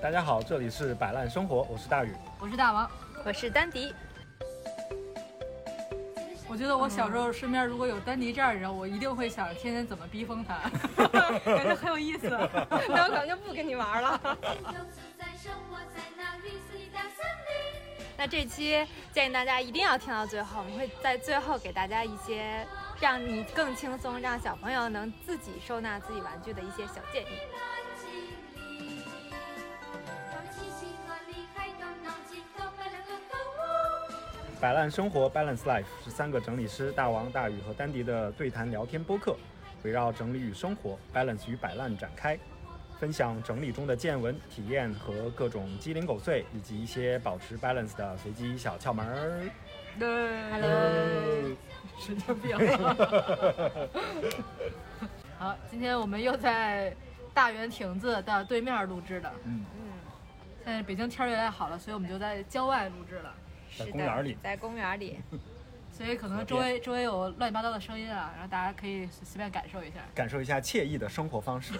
大家好，这里是摆烂生活，我是大宇。我是大王，我是丹迪。我觉得我小时候身边如果有丹迪这样的人，我一定会想天天怎么逼疯他，感觉很有意思。那我可能就不跟你玩了。那这期建议大家一定要听到最后，我们会在最后给大家一些让你更轻松、让小朋友能自己收纳自己玩具的一些小建议。摆烂生活 （Balance Life） 是三个整理师大王、大宇和丹迪的对谈聊天播客，围绕整理与生活、balance 与摆烂展开，分享整理中的见闻、体验和各种鸡零狗碎，以及一些保持 balance 的随机小窍门儿。对，Hello，神经病。好，今天我们又在大圆亭子的对面录制的。嗯嗯。现在北京天儿越来越好了，所以我们就在郊外录制了。在公园里，在公园里，所以可能周围周围有乱七八糟的声音啊，然后大家可以随便感受一下，感受一下惬意的生活方式。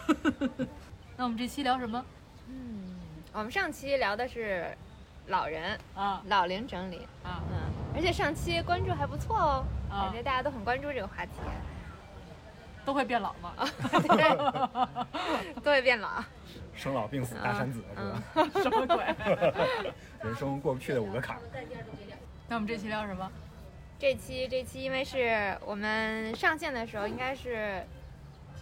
那我们这期聊什么？嗯，我们上期聊的是老人啊，老龄整理啊，嗯，而且上期关注还不错哦，感觉大家都很关注这个话题。都会变老吗？对，都会变老。生老病死大山子是吧？什么鬼？人生过不去的五个坎儿。那我们这期聊什么？这期这期因为是我们上线的时候应该是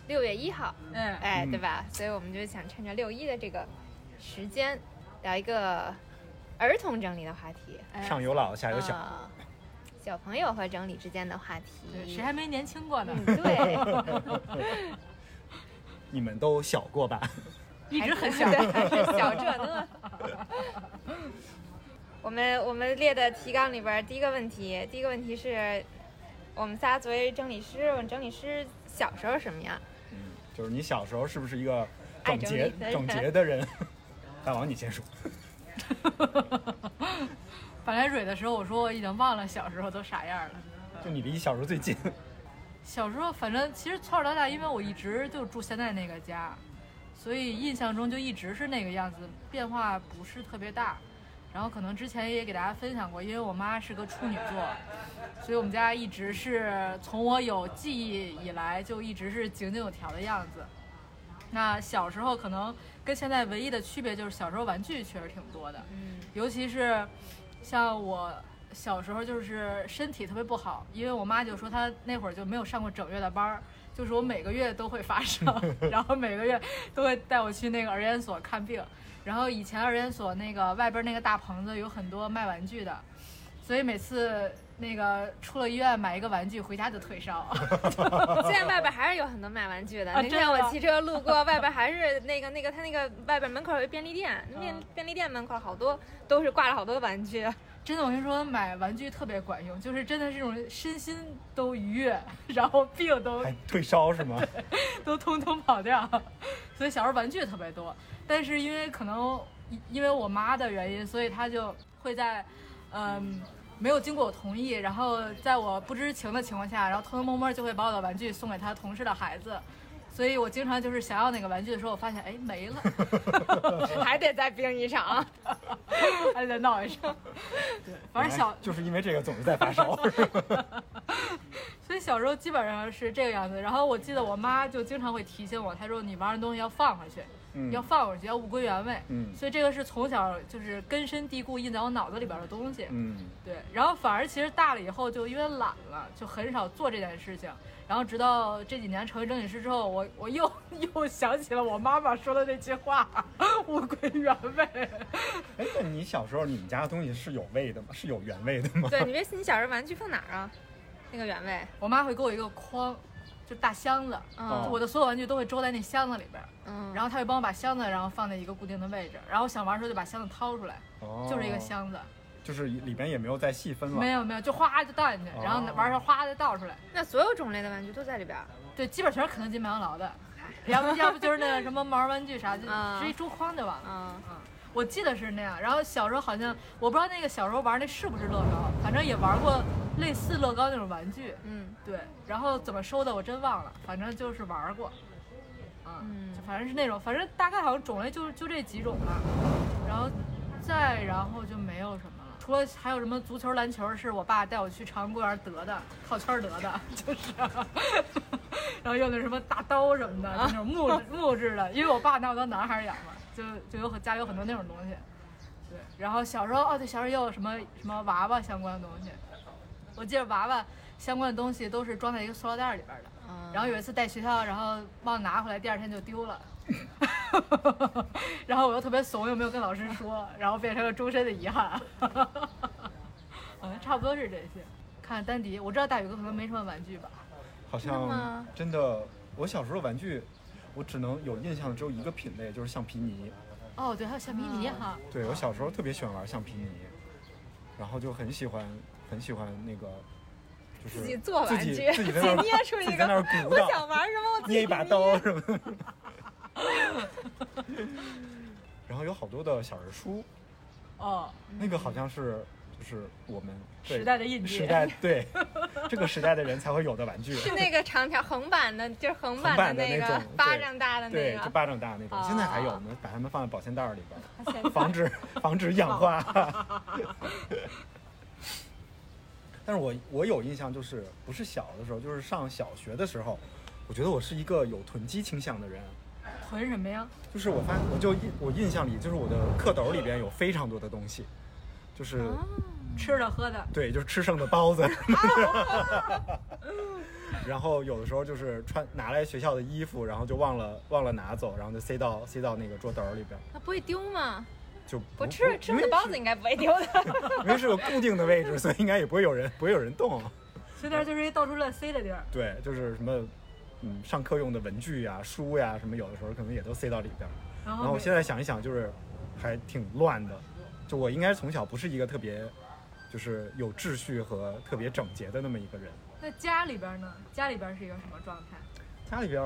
六月一号，嗯，哎，对吧？所以我们就想趁着六一的这个时间聊一个儿童整理的话题。上有老下有小。小朋友和整理之间的话题，谁还没年轻过呢？对，你们都小过吧？一直很小，还是小这呢。我们我们列的提纲里边，第一个问题，第一个问题是我们仨作为整理师，我们整理师小时候什么样？嗯，就是你小时候是不是一个整洁整洁的人？大王，你先说。本来蕊的时候，我说我已经忘了小时候都啥样了。就你离小时候最近。小时候，反正其实从小到大，因为我一直就住现在那个家，所以印象中就一直是那个样子，变化不是特别大。然后可能之前也给大家分享过，因为我妈是个处女座，所以我们家一直是从我有记忆以来就一直是井井有条的样子。那小时候可能跟现在唯一的区别就是小时候玩具确实挺多的，嗯，尤其是。像我小时候就是身体特别不好，因为我妈就说她那会儿就没有上过整月的班儿，就是我每个月都会发烧，然后每个月都会带我去那个儿研所看病。然后以前儿研所那个外边那个大棚子有很多卖玩具的，所以每次那个出了医院买一个玩具回家就退烧。现在外边 还是有很多卖玩具的。那天我骑车路过外边，还是那个那个他那个外边门口有一便利店，便便利店门口好多都是挂了好多玩具。真的，我跟你说，买玩具特别管用，就是真的这种身心都愉悦，然后病都退烧是吗？都通通跑掉。所以小时候玩具特别多，但是因为可能因为我妈的原因，所以她就会在嗯没有经过我同意，然后在我不知情的情况下，然后偷偷摸摸就会把我的玩具送给她同事的孩子。所以我经常就是想要那个玩具的时候，我发现哎没了，还得再冰一场，还得再闹一场。对，反正小就是因为这个总是在发烧。所以小时候基本上是这个样子。然后我记得我妈就经常会提醒我，她说你玩的东西要放回去，要放回去，要物归原位。嗯。所以这个是从小就是根深蒂固印在我脑子里边的东西。嗯。对。然后反而其实大了以后就因为懒了，就很少做这件事情。然后直到这几年成为整理师之后，我我又又想起了我妈妈说的那句话，物归原位。哎，那你小时候你们家的东西是有味的吗？是有原味的吗？对，你别你小时候玩具放哪儿啊？那个原味，我妈会给我一个筐，就大箱子，我的所有玩具都会装在那箱子里边。嗯，然后她会帮我把箱子然后放在一个固定的位置，然后想玩的时候就把箱子掏出来，就是一个箱子。就是里边也没有再细分了，没有没有，就哗就倒进去，然后玩儿哗就倒出来。那所有种类的玩具都在里边？对，基本全是肯德基、麦当劳的，要不要不就是那个什么毛玩具啥，就直接珠筐就完了。嗯嗯，我记得是那样。然后小时候好像我不知道那个小时候玩那是不是乐高，反正也玩过类似乐高那种玩具。嗯，对。然后怎么收的我真忘了，反正就是玩过。嗯，就反正是那种，反正大概好像种类就就这几种吧，然后再然后就没有什么了，除了还有什么足球、篮球，是我爸带我去朝阳公园得的，套圈得的，就是，然后用的什么大刀什么的，那种木 木质的，因为我爸拿我当男孩养嘛，就就有家里有很多那种东西，对，然后小时候哦对，小时候也有什么什么娃娃相关的东西，我记得娃娃相关的东西都是装在一个塑料袋里边的。然后有一次带学校，然后忘拿回来，第二天就丢了。然后我又特别怂，又没有跟老师说，然后变成了终身的遗憾。嗯，差不多是这些。看丹迪，我知道大宇哥可能没什么玩具吧？好像真的，我小时候玩具，我只能有印象的只有一个品类，就是橡皮泥。哦，对，还有橡皮泥哈。对，我小时候特别喜欢玩橡皮泥，然后就很喜欢很喜欢那个。自己做玩具，自己捏出一个。我想玩什么，捏一把刀什么的。然后有好多的小人书。哦。那个好像是，就是我们时代的印记。时代对，这个时代的人才会有的玩具。是那个长条横版的，就是横版的那个，巴掌大的那个。对，就巴掌大那种。现在还有，呢把它们放在保鲜袋里边，防止防止氧化。但是我我有印象，就是不是小的时候，就是上小学的时候，我觉得我是一个有囤积倾向的人。囤什么呀？就是我发，我就印我印象里，就是我的课斗里边有非常多的东西，就是吃的喝的。对，就是吃剩的包子。然后有的时候就是穿拿来学校的衣服，然后就忘了忘了拿走，然后就塞到塞到那个桌斗里边。它不会丢吗？就不吃吃的包子应该不会丢的，因为是个固定的位置，所以应该也不会有人不会有人动。所以那就是一到处乱塞的地儿。对，就是什么，嗯，上课用的文具呀、书呀，什么有的时候可能也都塞到里边。然后我现在想一想，就是还挺乱的。就我应该从小不是一个特别，就是有秩序和特别整洁的那么一个人。那家里边呢？家里边是一个什么状态？家里边。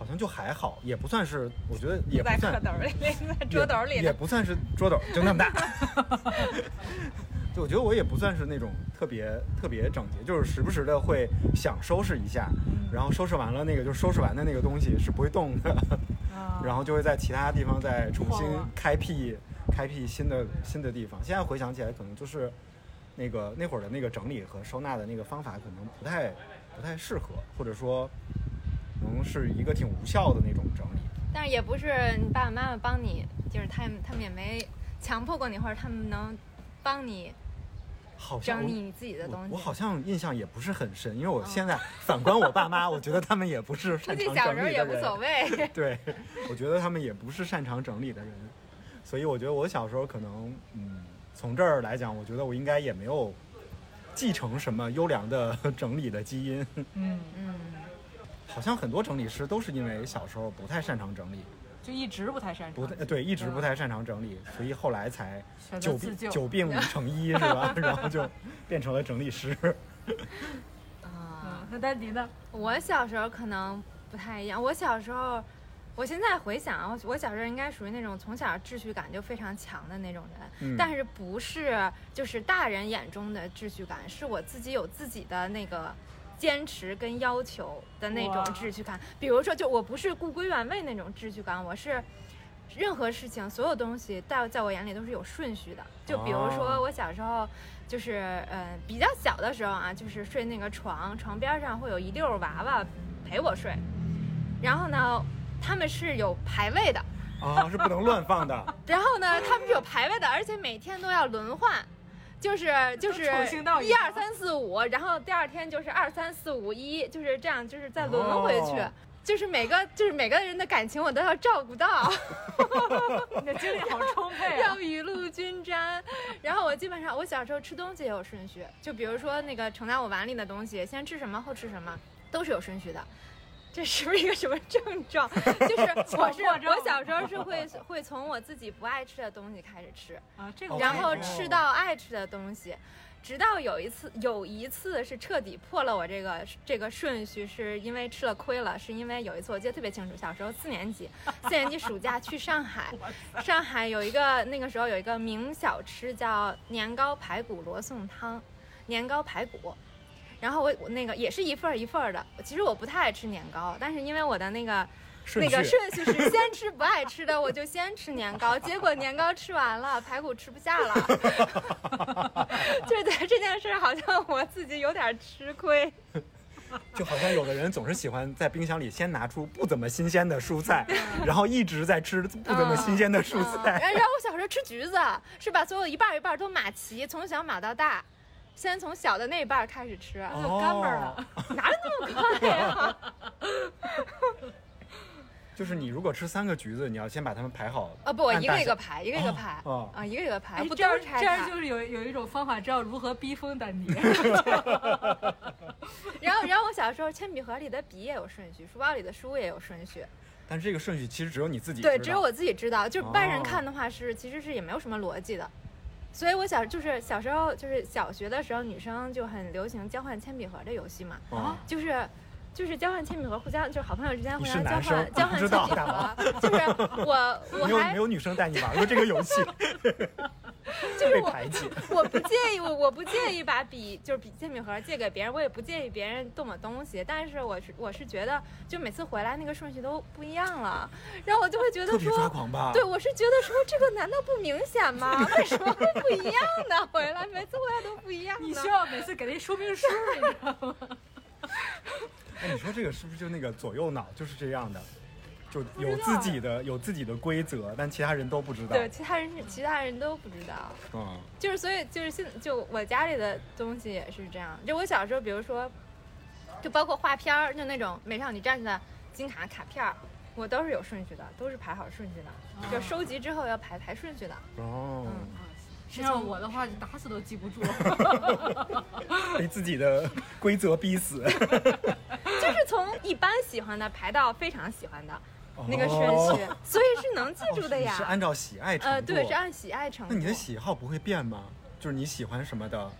好像就还好，也不算是，我觉得也不算。在里，在桌斗里。也不算是桌斗，就那么大。就我觉得我也不算是那种特别特别整洁，就是时不时的会想收拾一下，然后收拾完了那个就收拾完的那个东西是不会动的，然后就会在其他地方再重新开辟开辟新的新的地方。现在回想起来，可能就是那个那会儿的那个整理和收纳的那个方法可能不太不太适合，或者说。能是一个挺无效的那种整理，但是也不是你爸爸妈妈帮你，就是他们他们也没强迫过你，或者他们能帮你整理你自己的东西。我好像印象也不是很深，因为我现在反观我爸妈，我觉得他们也不是擅长整理的人。也无所谓。对，我觉得他们也不是擅长整理的人，所以我觉得我小时候可能，嗯，从这儿来讲，我觉得我应该也没有继承什么优良的 整理的基因。嗯嗯。好像很多整理师都是因为小时候不太擅长整理，就一直不太擅长。不对，一直不太擅长整理，所以后来才久病久病成医 是吧？然后就变成了整理师。啊，那丹迪呢？我小时候可能不太一样。我小时候，我现在回想，我我小时候应该属于那种从小秩序感就非常强的那种人，但是不是就是大人眼中的秩序感，是我自己有自己的那个。坚持跟要求的那种秩序感，比如说，就我不是故归原位那种秩序感，我是任何事情、所有东西在在我眼里都是有顺序的。就比如说，我小时候就是嗯比较小的时候啊，就是睡那个床，床边上会有一溜娃娃陪我睡，然后呢，他们是有排位的啊，是不能乱放的。然后呢，他们是有排位的，而且每天都要轮换。就是就是一二三四五，然后第二天就是二三四五一，就是这样，就是再轮回去，就是每个就是每个人的感情我都要照顾到，你的精力好充沛，要雨露均沾。然后我基本上我小时候吃东西也有顺序，就比如说那个盛在我碗里的东西，先吃什么后吃什么，都是有顺序的。这是不是一个什么症状？就是我是我小时候是 会会从我自己不爱吃的东西开始吃啊，这个然后吃到爱吃的东西，直到有一次有一次是彻底破了我这个这个顺序，是因为吃了亏了，是因为有一次我记得特别清楚，小时候四年级四年级暑假去上海，上海有一个那个时候有一个名小吃叫年糕排骨罗宋汤，年糕排骨。然后我我那个也是一份儿一份儿的，其实我不太爱吃年糕，但是因为我的那个那个顺序是先吃不爱吃的，我就先吃年糕，结果年糕吃完了，排骨吃不下了。就是在这件事，好像我自己有点吃亏。就好像有的人总是喜欢在冰箱里先拿出不怎么新鲜的蔬菜，然后一直在吃不怎么新鲜的蔬菜。然后我小时候吃橘子，是把所有一半一半都码齐，从小码到大，先从小的那一半开始吃，就干巴了，哪有那么快呀？就是你如果吃三个橘子，你要先把它们排好。啊不，我一个一个排，一个一个排。哦啊，一个一个排。不这样这样就是有有一种方法，知道如何逼疯丹尼。然后然后我小时候铅笔盒里的笔也有顺序，书包里的书也有顺序。但是这个顺序其实只有你自己对，只有我自己知道。就是外人看的话是其实是也没有什么逻辑的。所以我小就是小时候就是小学的时候，女生就很流行交换铅笔盒的游戏嘛。啊。就是。就是交换铅笔盒，互相就是好朋友之间互相交换交换铅笔盒。就是我 我还没有女生带你玩过这个游戏，就是我。我不介意，我我不介意把笔就是笔铅笔盒借给别人，我也不介意别人动我东西。但是我是我是觉得，就每次回来那个顺序都不一样了，然后我就会觉得说，抓狂吧？对，我是觉得说这个难道不明显吗？为什么会不一样呢？回来每次回来都不一样。你需要每次给那说明书，你知道吗？哎，你说这个是不是就那个左右脑就是这样的，就有自己的有自己的规则，但其他人都不知道。对，其他人是其他人都不知道。嗯，就是所以就是现就我家里的东西也是这样。就我小时候，比如说，就包括画片儿，就那种美少女战士的金卡卡片儿，我都是有顺序的，都是排好顺序的，就收集之后要排排顺序的。哦。嗯。像我的话，你打死都记不住，被自己的规则逼死。就是从一般喜欢的排到非常喜欢的那个顺序，所以是能记住的呀。是按照喜爱程度。呃，对，是按喜爱程度。那你的喜好不会变吗？就是你喜欢什么的？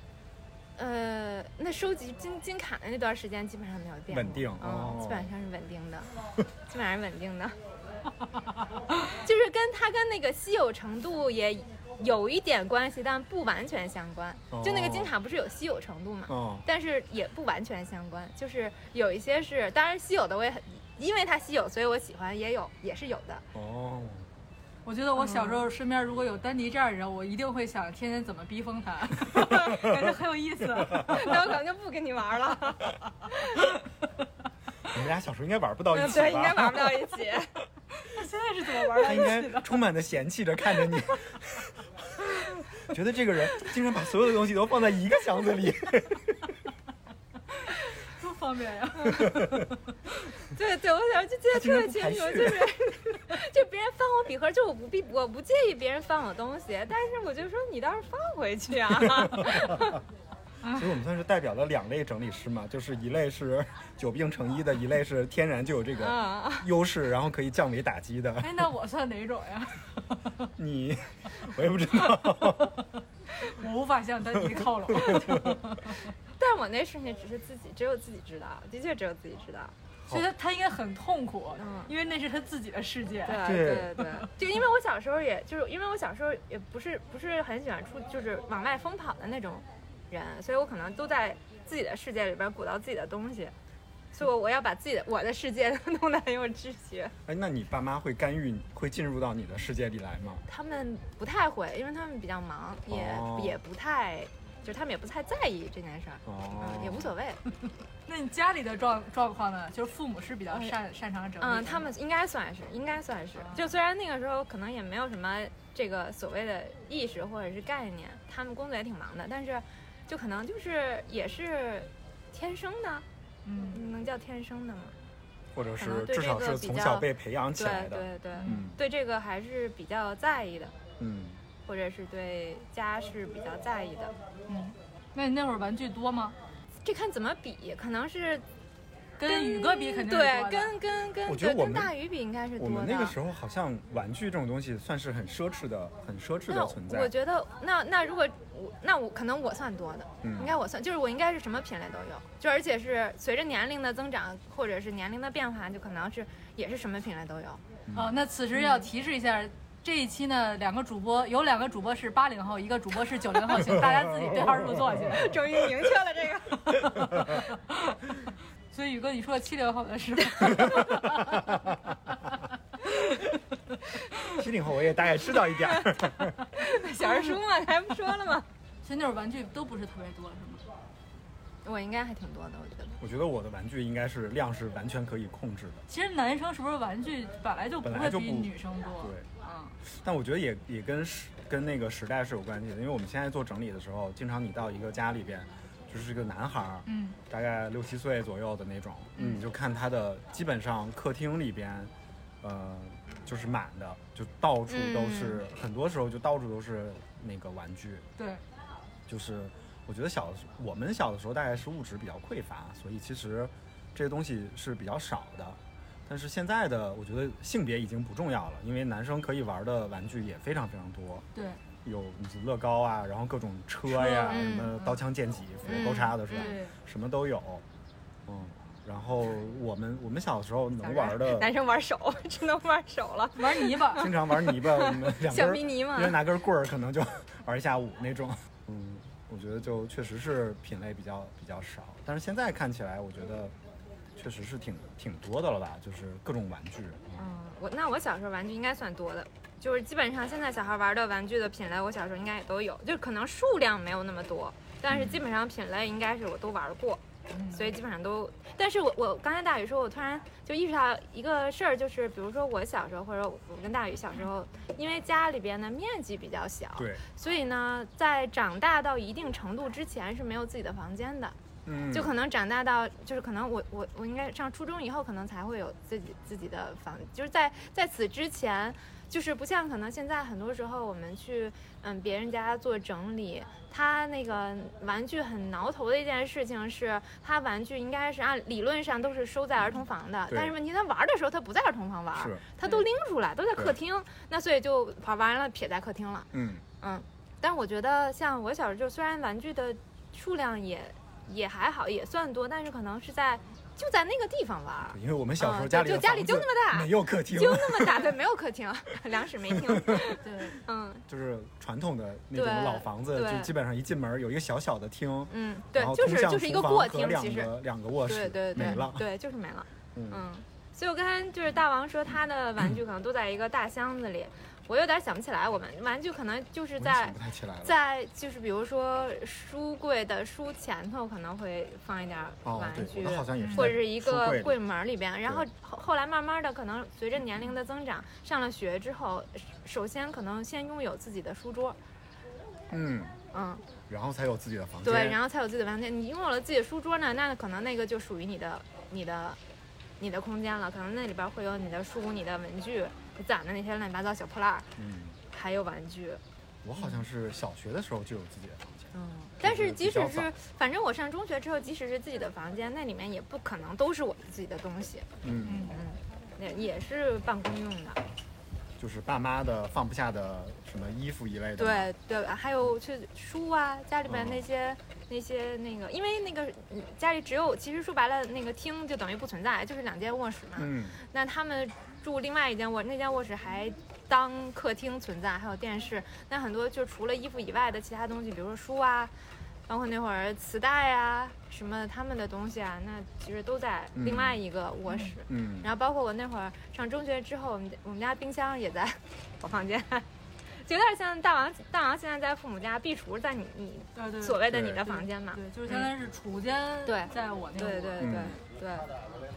呃，那收集金金卡的那段时间基本上没有变。稳定，嗯，基本上是稳定的，基本上是稳定的。就是跟它跟那个稀有程度也。有一点关系，但不完全相关。就那个金卡不是有稀有程度嘛？但是也不完全相关。就是有一些是，当然稀有的我也很，因为它稀有，所以我喜欢，也有也是有的。哦，我觉得我小时候身边如果有丹尼这样的人，我一定会想天天怎么逼疯他，感觉很有意思。那我可能就不跟你玩了。你们俩小时候应该玩不到一起对，应该玩不到一起。那现在是怎么玩？他应该 充满的嫌弃着看着你。觉得这个人竟然把所有的东西都放在一个箱子里，多方便呀！对对，我想就记得特别清楚，就是就别人翻我笔盒，就我不必我不介意别人翻我东西，但是我就说你倒是放回去啊。其实我们算是代表了两类整理师嘛，就是一类是久病成医的，一类是天然就有这个优势，然后可以降维打击的。哎，那我算哪种呀？你，我也不知道，我无法向丹尼靠拢。但我那瞬间只是自己，只有自己知道，的确只有自己知道。所以他他应该很痛苦，因为那是他自己的世界。对对对，就因为我小时候，也就是因为我小时候也不是不是很喜欢出，就是往外疯跑的那种。人，所以我可能都在自己的世界里边鼓捣自己的东西，所以我我要把自己的我的世界 弄得很有秩序。哎，那你爸妈会干预，会进入到你的世界里来吗？他们不太会，因为他们比较忙，也也不太，就是他们也不太在意这件事儿，嗯，也无所谓。那你家里的状状况呢？就是父母是比较擅擅长整理，嗯，他们应该算是，应该算是。就虽然那个时候可能也没有什么这个所谓的意识或者是概念，他们工作也挺忙的，但是。就可能就是也是天生的，嗯，能叫天生的吗？或者是至少是从小被培养起来的，对对对，嗯，对这个还是比较在意的，嗯，或者是对家是比较在意的，嗯。那你那会儿玩具多吗？这看怎么比，可能是。跟宇哥比肯定对，跟跟跟我觉得我们大宇比应该是多的。我们那个时候好像玩具这种东西算是很奢侈的、很奢侈的存在。我觉得那那如果我那我可能我算多的，应该我算就是我应该是什么品类都有，就而且是随着年龄的增长或者是年龄的变化，就可能是也是什么品类都有。哦，那此时要提示一下，这一期呢两个主播有两个主播是八零后，一个主播是九零后，请大家自己对号入座去。终于明确了这个。所以宇哥，你说七零后的是吧？七零后，我也大概知道一点儿。小人书嘛，还不说了吗？其实那会儿玩具都不是特别多，是吗？我应该还挺多的，我觉得。我觉得我的玩具应该是量是完全可以控制的。其实男生是不是玩具本来就不会比女生多？对，嗯。但我觉得也也跟时跟那个时代是有关系的，因为我们现在做整理的时候，经常你到一个家里边，就是个男孩儿，嗯，大概六七岁左右的那种，嗯，你就看他的基本上客厅里边，呃，就是满的，就到处都是，很多时候就到处都是那个玩具。对，就是。我觉得小我们小的时候大概是物质比较匮乏，所以其实这些东西是比较少的。但是现在的我觉得性别已经不重要了，因为男生可以玩的玩具也非常非常多。对，有乐高啊，然后各种车呀，什么刀枪剑戟、斧头钩叉的是吧？什么都有。嗯，然后我们我们小时候能玩的，男生玩手，只能玩手了，玩泥巴，经常玩泥巴，我们两小迷泥嘛，因为拿根棍儿可能就 玩一下午那种。嗯。我觉得就确实是品类比较比较少，但是现在看起来，我觉得确实是挺挺多的了吧，就是各种玩具。嗯，我那我小时候玩具应该算多的，就是基本上现在小孩玩的玩具的品类，我小时候应该也都有，就可能数量没有那么多，但是基本上品类应该是我都玩过。所以基本上都，但是我我刚才大宇说，我突然就意识到一个事儿，就是比如说我小时候，或者我跟大宇小时候，因为家里边的面积比较小，对，所以呢，在长大到一定程度之前是没有自己的房间的，嗯，就可能长大到就是可能我我我应该上初中以后，可能才会有自己自己的房，就是在在此之前。就是不像可能现在很多时候我们去嗯别人家做整理，他那个玩具很挠头的一件事情是，他玩具应该是按理论上都是收在儿童房的，但是问题他玩的时候他不在儿童房玩，他都拎出来都在客厅，那所以就玩完了撇在客厅了。嗯嗯，但我觉得像我小时候就虽然玩具的数量也也还好，也算多，但是可能是在。就在那个地方玩，因为我们小时候家里就家里就那么大，没有客厅，就那么大，对，没有客厅，两室没厅，对，嗯，就是传统的那种老房子，就基本上一进门有一个小小的厅，嗯，对，就是就是一个过厅，其实。两个卧室，对对对，没了，对，就是没了，嗯，所以我刚才就是大王说他的玩具可能都在一个大箱子里。我有点想不起来，我们玩具可能就是在在就是比如说书柜的书前头可能会放一点玩具，或者是一个柜门里边。然后后后来慢慢的可能随着年龄的增长，上了学之后，首先可能先拥有自己的书桌，嗯嗯，然后才有自己的房间。对，然后才有自己的房间。你拥有了自己的书桌呢，那可能那个就属于你的你的你的空间了，可能那里边会有你的书、你的文具。攒的那些乱七八糟小破烂儿，嗯，还有玩具。我好像是小学的时候就有自己的房间，嗯，但是即使是，反正我上中学之后，即使是自己的房间，那里面也不可能都是我自己的东西，嗯嗯嗯，也也是办公用的，就是爸妈的放不下的什么衣服一类的，对对，还有去书啊，家里边那些那些那个，因为那个家里只有，其实说白了，那个厅就等于不存在，就是两间卧室嘛，嗯，那他们。住另外一间卧，那间卧室还当客厅存在，还有电视。那很多就除了衣服以外的其他东西，比如说书啊，包括那会儿磁带啊什么他们的东西啊，那其实都在另外一个卧室。嗯。然后包括我那会儿上中学之后，我们我们家冰箱也在 我房间，就有点像大王大王现在在父母家，壁橱在你你所谓的你的房间嘛。对，就是相当于是储间。对，在我那。对对对对。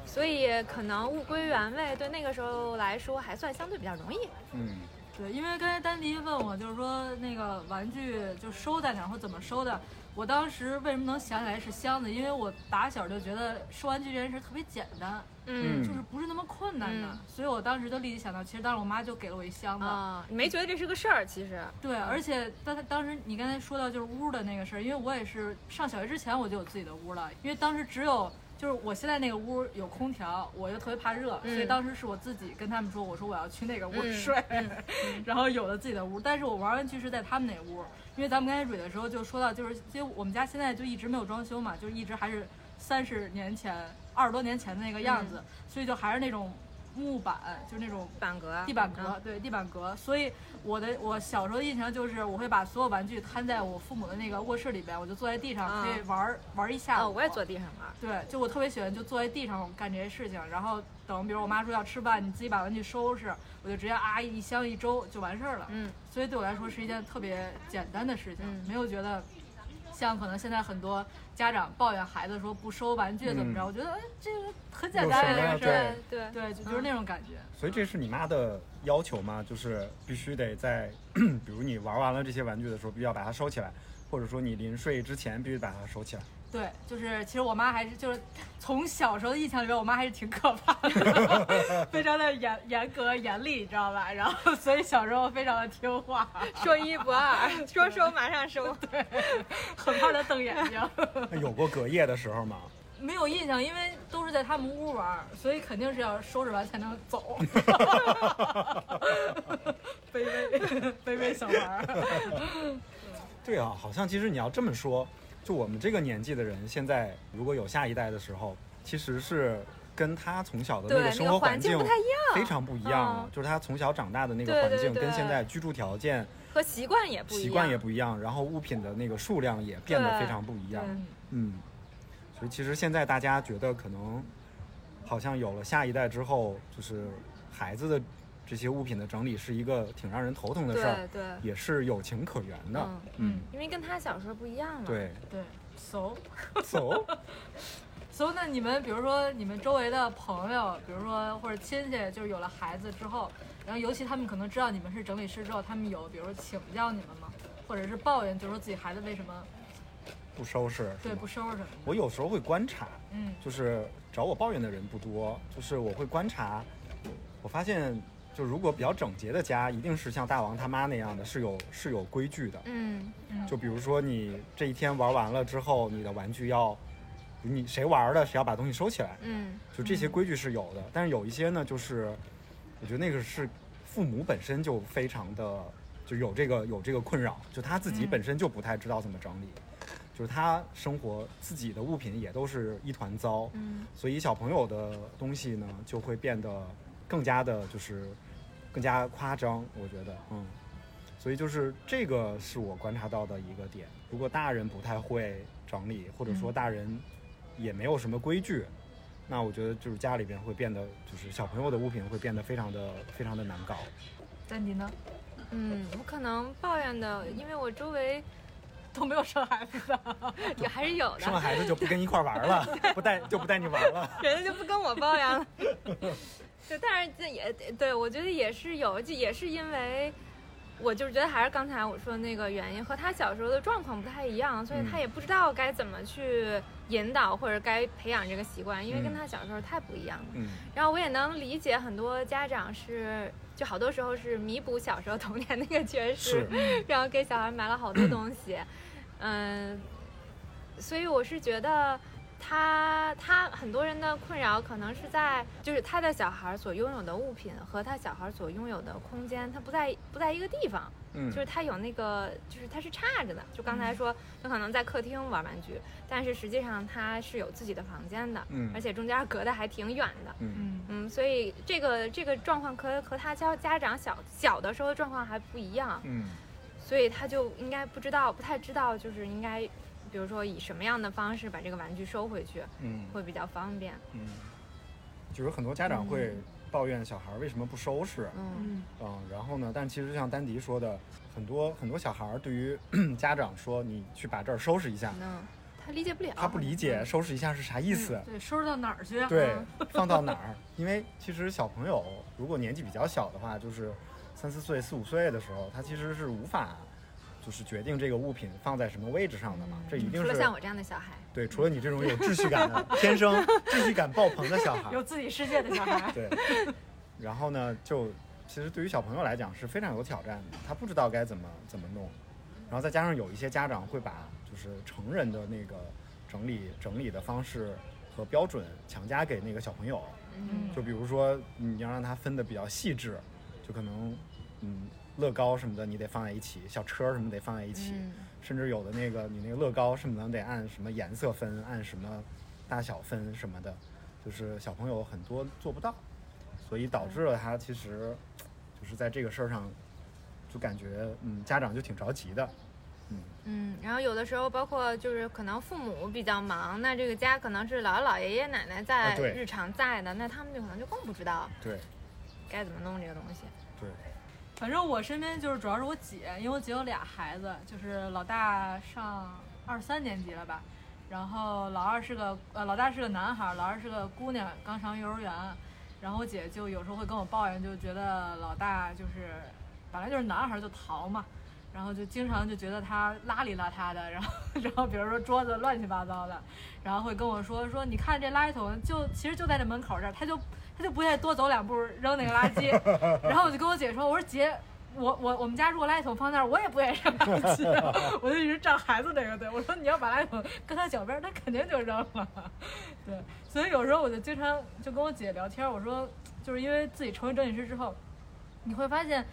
所以可能物归原位，对那个时候来说还算相对比较容易。嗯，对，因为刚才丹迪问我，就是说那个玩具就收在哪或怎么收的。我当时为什么能想起来是箱子？因为我打小就觉得收玩具这件事特别简单，嗯，就是不是那么困难的。所以我当时就立即想到，其实当时我妈就给了我一箱子。啊，你没觉得这是个事儿？其实。对，而且当当时你刚才说到就是屋的那个事儿，因为我也是上小学之前我就有自己的屋了，因为当时只有。就是我现在那个屋有空调，我又特别怕热，所以当时是我自己跟他们说，我说我要去那个屋睡，然后有了自己的屋。但是我玩玩具是在他们那屋，因为咱们刚才蕊的时候就说到，就是因为我们家现在就一直没有装修嘛，就一直还是三十年前、二十多年前的那个样子，所以就还是那种木板，就是那种板格、地板格，对地板格。所以我的我小时候的印象就是，我会把所有玩具摊在我父母的那个卧室里边，我就坐在地上可以玩玩一下。哦，我也坐地上玩。对，就我特别喜欢就坐在地上干这些事情，然后等比如我妈说要吃饭，你自己把玩具收拾，我就直接啊一箱一周就完事儿了。嗯。所以对我来说是一件特别简单的事情，没有觉得。像可能现在很多家长抱怨孩子说不收玩具怎么着，我觉得哎这个很简单的这个事儿，对对，就就是那种感觉。所以这是你妈的要求吗？就是必须得在，比如你玩完了这些玩具的时候，必须要把它收起来，或者说你临睡之前必须把它收起来。对，就是其实我妈还是就是从小时候的印象里面，我妈还是挺可怕的，非常的严严格严厉，你知道吧？然后所以小时候非常的听话，说一不二，说收马上收，对，很怕她瞪眼睛。有过隔夜的时候吗？没有印象，因为都是在他们屋玩，所以肯定是要收拾完才能走。卑微卑微小孩。对啊，好像其实你要这么说。就我们这个年纪的人，现在如果有下一代的时候，其实是跟他从小的那个生活环境不太一样非常不一样。就是他从小长大的那个环境，跟现在居住条件和习惯也不习惯也不一样，然后物品的那个数量也变得非常不一样。嗯，所以其实现在大家觉得可能好像有了下一代之后，就是孩子的。这些物品的整理是一个挺让人头疼的事儿，对，也是有情可原的，嗯，因为跟他小时候不一样了，对对，so so so，那你们比如说你们周围的朋友，比如说或者亲戚，就是有了孩子之后，然后尤其他们可能知道你们是整理师之后，他们有比如说请教你们吗？或者是抱怨，就说自己孩子为什么不收拾？对，不收拾什么。我有时候会观察，嗯，就是找我抱怨的人不多，就是我会观察，我发现。就如果比较整洁的家，一定是像大王他妈那样的，是有是有规矩的。嗯，就比如说你这一天玩完了之后，你的玩具要，你谁玩的，谁要把东西收起来。嗯，就这些规矩是有的。但是有一些呢，就是我觉得那个是父母本身就非常的就有这个有这个困扰，就他自己本身就不太知道怎么整理，就是他生活自己的物品也都是一团糟。嗯，所以小朋友的东西呢，就会变得。更加的，就是更加夸张，我觉得，嗯，所以就是这个是我观察到的一个点。如果大人不太会整理，或者说大人也没有什么规矩，那我觉得就是家里边会变得，就是小朋友的物品会变得非常的非常的难搞。那你呢？嗯，我可能抱怨的，因为我周围都没有生孩子的，也还是有的。生了孩子就不跟一块玩了，不带就不带你玩了，人家就不跟我抱怨了。对，但是这也对我觉得也是有，就也是因为，我就是觉得还是刚才我说的那个原因，和他小时候的状况不太一样，所以他也不知道该怎么去引导或者该培养这个习惯，因为跟他小时候太不一样了。嗯。然后我也能理解很多家长是，就好多时候是弥补小时候童年那个缺失，然后给小孩买了好多东西，嗯，所以我是觉得。他他很多人的困扰可能是在，就是他的小孩所拥有的物品和他小孩所拥有的空间，他不在不在一个地方，嗯，就是他有那个，就是他是差着的。就刚才说，他可能在客厅玩玩具，但是实际上他是有自己的房间的，嗯，而且中间隔得还挺远的，嗯嗯，所以这个这个状况和和他家家长小小的时候状况还不一样，嗯，所以他就应该不知道，不太知道，就是应该。比如说以什么样的方式把这个玩具收回去，嗯，会比较方便。嗯，就是很多家长会抱怨小孩为什么不收拾，嗯。嗯，然后呢，但其实像丹迪说的，很多很多小孩对于 家长说你去把这儿收拾一下，嗯，他理解不了，他不理解收拾一下是啥意思，对，收拾到哪儿去？对，放到哪儿？因为其实小朋友如果年纪比较小的话，就是三四岁、四五岁的时候，他其实是无法。就是决定这个物品放在什么位置上的嘛，这一定是除了像我这样的小孩，对，除了你这种有秩序感的、天生 秩序感爆棚的小孩，有自己世界的小孩，对。然后呢，就其实对于小朋友来讲是非常有挑战的，他不知道该怎么怎么弄。然后再加上有一些家长会把就是成人的那个整理整理的方式和标准强加给那个小朋友，嗯，就比如说你要让他分的比较细致，就可能嗯。乐高什么的，你得放在一起；小车什么得放在一起，甚至有的那个你那个乐高什么的得按什么颜色分，按什么大小分什么的，就是小朋友很多做不到，所以导致了他其实就是在这个事儿上就感觉嗯家长就挺着急的。嗯嗯，然后有的时候包括就是可能父母比较忙，那这个家可能是姥姥姥爷爷爷奶奶在日常在的，那他们就可能就更不知道对该怎么弄这个东西。对，反正我身边就是主要是我姐，因为我姐有俩孩子，就是老大上二三年级了吧，然后老二是个呃老大是个男孩，老二是个姑娘，刚上幼儿园，然后我姐就有时候会跟我抱怨，就觉得老大就是本来就是男孩就淘嘛。然后就经常就觉得他邋里邋遢的，然后 然后比如说桌子乱七八糟的，然后会跟我说说你看这垃圾桶就其实就在这门口这儿，他就他就不愿意多走两步扔那个垃圾，然后我就跟我姐说，我说姐，我我我们家如果垃圾桶放那儿，我也不愿意扔垃圾，我就一直站孩子那个队，我说你要把垃圾桶搁他脚边，他肯定就扔了，对，所以有时候我就经常就跟我姐聊天，我说就是因为自己成为整理师之后，你会发现。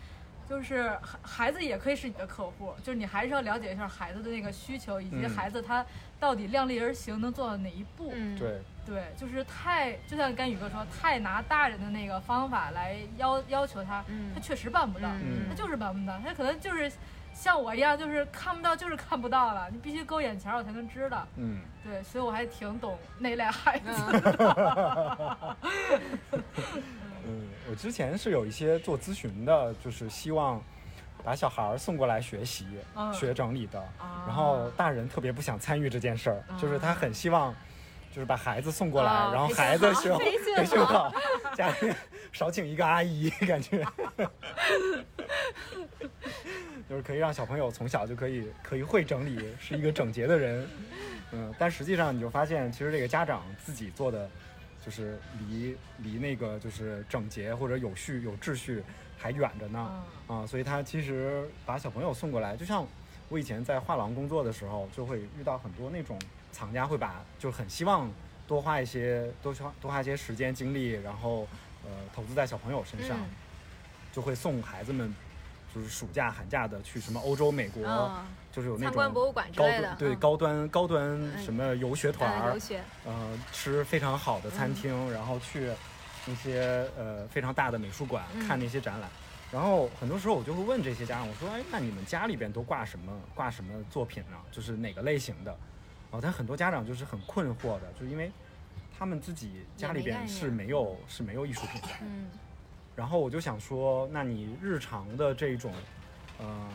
就是孩孩子也可以是你的客户，就是你还是要了解一下孩子的那个需求，以及孩子他到底量力而行能做到哪一步。对对，就是太就像跟宇哥说，太拿大人的那个方法来要要求他，他确实办不到，他就是办不到，他可能就是像我一样，就是看不到就是看不到了，你必须勾眼前我才能知道。嗯，对，所以我还挺懂那类孩子。嗯，我之前是有一些做咨询的，就是希望把小孩送过来学习学整理的，然后大人特别不想参与这件事儿，就是他很希望就是把孩子送过来，然后孩子需要培训好，家里少请一个阿姨，感觉 就是可以让小朋友从小就可以可以会整理，是一个整洁的人。嗯，但实际上你就发现，其实这个家长自己做的。就是离离那个就是整洁或者有序有秩序还远着呢啊，所以他其实把小朋友送过来，就像我以前在画廊工作的时候，就会遇到很多那种藏家会把就很希望多花一些多花多花一些时间精力，然后呃投资在小朋友身上，就会送孩子们。就是暑假、寒假的去什么欧洲、美国，就是有那种参观博物馆之类的，对高端高端什么游学团，呃，吃非常好的餐厅，然后去那些呃非常大的美术馆看那些展览。然后很多时候我就会问这些家长，我说：“哎，那你们家里边都挂什么挂什么作品呢？就是哪个类型的？”哦，但很多家长就是很困惑的，就是因为他们自己家里边是没有是没有艺术品的。嗯。然后我就想说，那你日常的这种，呃，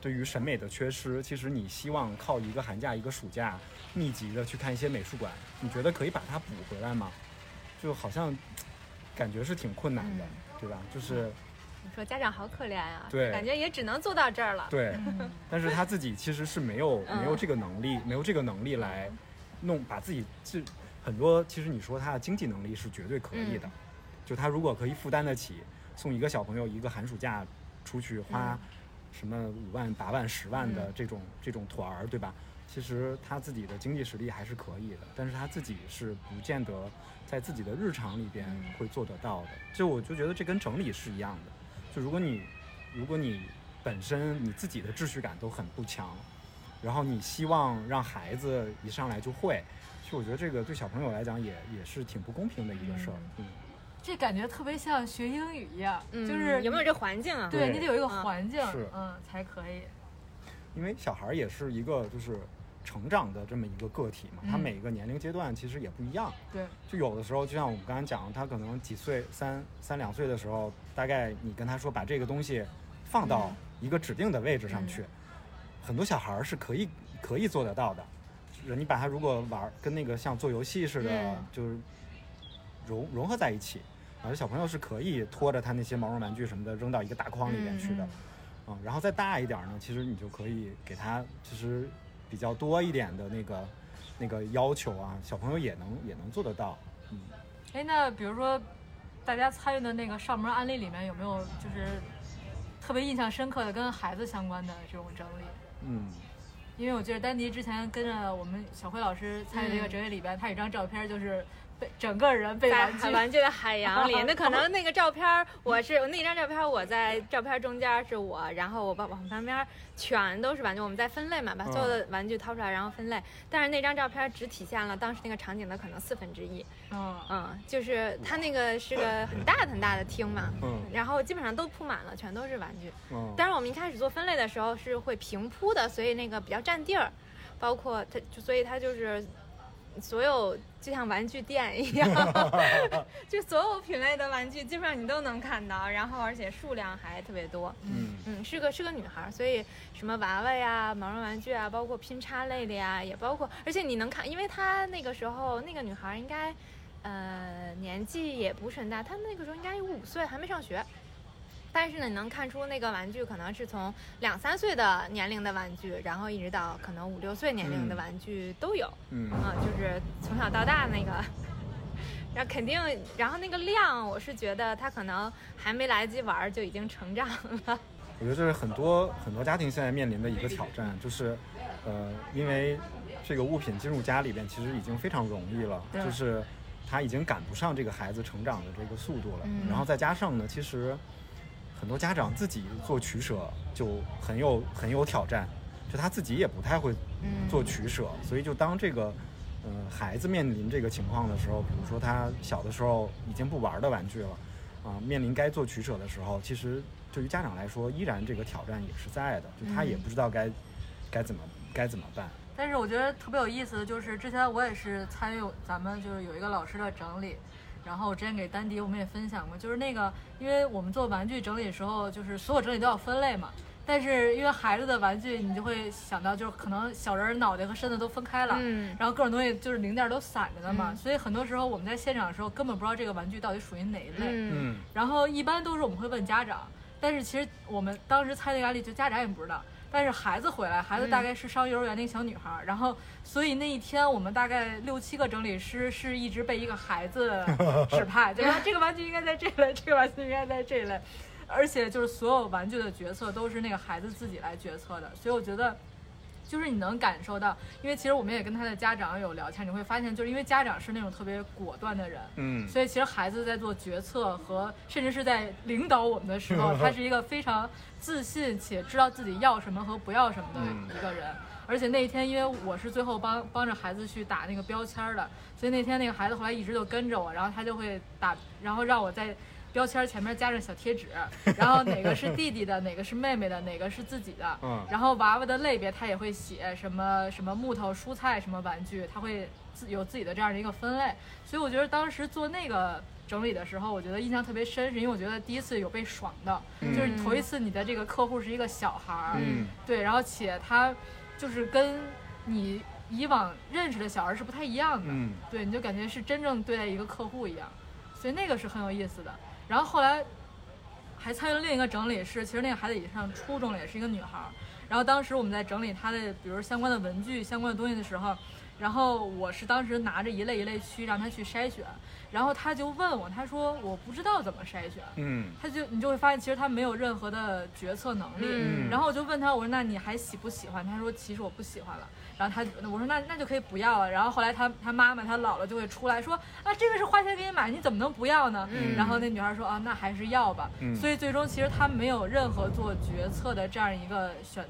对于审美的缺失，其实你希望靠一个寒假、一个暑假，密集的去看一些美术馆，你觉得可以把它补回来吗？就好像感觉是挺困难的，对吧？就是你说家长好可怜呀，对，感觉也只能做到这儿了。对，但是他自己其实是没有没有这个能力，没有这个能力来弄把自己这很多，其实你说他的经济能力是绝对可以的。就他如果可以负担得起送一个小朋友一个寒暑假出去花什么五万八万十万的这种这种团儿，对吧？其实他自己的经济实力还是可以的，但是他自己是不见得在自己的日常里边会做得到的。就我就觉得这跟整理是一样的。就如果你如果你本身你自己的秩序感都很不强，然后你希望让孩子一上来就会，其实我觉得这个对小朋友来讲也也是挺不公平的一个事儿。嗯。这感觉特别像学英语一样，就是有没有这环境啊？对你得有一个环境，嗯，才可以。因为小孩也是一个就是成长的这么一个个体嘛，他每个年龄阶段其实也不一样。对，就有的时候，就像我们刚刚讲，他可能几岁，三三两岁的时候，大概你跟他说把这个东西放到一个指定的位置上去，很多小孩是可以可以做得到的。你把他如果玩跟那个像做游戏似的，就是融融合在一起。而小朋友是可以拖着他那些毛绒玩具什么的扔到一个大筐里面去的，嗯，然后再大一点呢，其实你就可以给他其实比较多一点的那个那个要求啊，小朋友也能也能做得到，嗯。哎，那比如说大家参与的那个上门案例里面有没有就是特别印象深刻的跟孩子相关的这种整理？嗯，因为我记得丹迪之前跟着我们小辉老师参与这个整理里边，他有张照片就是。被整个人被玩具玩具的海洋里。那可能那个照片，我是那张照片，我在照片中间是我，然后我把往旁边全都是玩具。我们在分类嘛，把所有的玩具掏出来，然后分类。但是那张照片只体现了当时那个场景的可能四分之一。嗯嗯，就是它那个是个很大很大的厅嘛。嗯。然后基本上都铺满了，全都是玩具。嗯。但是我们一开始做分类的时候是会平铺的，所以那个比较占地儿。包括它，所以它就是所有就像玩具店一样，就所有品类的玩具基本上你都能看到，然后而且数量还特别多。嗯嗯，是个是个女孩，所以什么娃娃呀、毛绒玩具啊，包括拼插类的呀，也包括，而且你能看，因为她那个时候那个女孩应该呃年纪也不是很大，她那个时候应该有五岁，还没上学。但是呢，你能看出那个玩具可能是从两三岁的年龄的玩具，然后一直到可能五六岁年龄的玩具都有。嗯啊，就是从小到大那个，然后肯定，然后那个量，我是觉得他可能还没来得及玩就已经成长了。我觉得这是很多很多家庭现在面临的一个挑战，就是，呃，因为这个物品进入家里边其实已经非常容易了，就是他已经赶不上这个孩子成长的这个速度了。然后再加上呢，其实。很多家长自己做取舍就很有很有挑战，就他自己也不太会做取舍，所以就当这个，呃，孩子面临这个情况的时候，比如说他小的时候已经不玩的玩具了，啊，面临该做取舍的时候，其实对于家长来说，依然这个挑战也是在的，就他也不知道该该怎么该怎么办。但是我觉得特别有意思的就是，之前我也是参与咱们就是有一个老师的整理。然后我之前给丹迪我们也分享过，就是那个，因为我们做玩具整理的时候，就是所有整理都要分类嘛。但是因为孩子的玩具，你就会想到，就是可能小人脑袋和身子都分开了，嗯，然后各种东西就是零件都散着的嘛，所以很多时候我们在现场的时候根本不知道这个玩具到底属于哪一类，嗯，然后一般都是我们会问家长，但是其实我们当时猜那个案例，就家长也不知道。但是孩子回来，孩子大概是上幼儿园那个小女孩，然后所以那一天我们大概六七个整理师是一直被一个孩子 指派，对吧？这个玩具应该在这类，这个玩具应该在这类，而且就是所有玩具的决策都是那个孩子自己来决策的，所以我觉得。就是你能感受到，因为其实我们也跟他的家长有聊天，你会发现，就是因为家长是那种特别果断的人，嗯，所以其实孩子在做决策和甚至是在领导我们的时候，他是一个非常自信且知道自己要什么和不要什么的一个人。而且那一天，因为我是最后帮帮着孩子去打那个标签的，所以那天那个孩子后来一直就跟着我，然后他就会打，然后让我在。标签前面加上小贴纸，然后哪个是弟弟的，哪个是妹妹的，哪个是自己的。嗯。然后娃娃的类别他也会写什么什么木头、蔬菜什么玩具，他会自有自己的这样的一个分类。所以我觉得当时做那个整理的时候，我觉得印象特别深，是因为我觉得第一次有被爽的，就是头一次你的这个客户是一个小孩儿，嗯，对，然后且他就是跟你以往认识的小孩是不太一样的，嗯，对，你就感觉是真正对待一个客户一样，所以那个是很有意思的。然后后来还参与了另一个整理，是其实那个孩子已经上初中了，也是一个女孩儿。然后当时我们在整理她的，比如相关的文具、相关的东西的时候，然后我是当时拿着一类一类去让他去筛选。然后他就问我，他说我不知道怎么筛选，嗯，他就你就会发现其实他没有任何的决策能力。嗯，然后我就问他，我说那你还喜不喜欢？他说其实我不喜欢了。然后他我说那那就可以不要了。然后后来他他妈妈他姥姥就会出来说啊这个是花钱给你买，你怎么能不要呢？嗯，然后那女孩说啊那还是要吧。嗯，所以最终其实他没有任何做决策的这样一个选。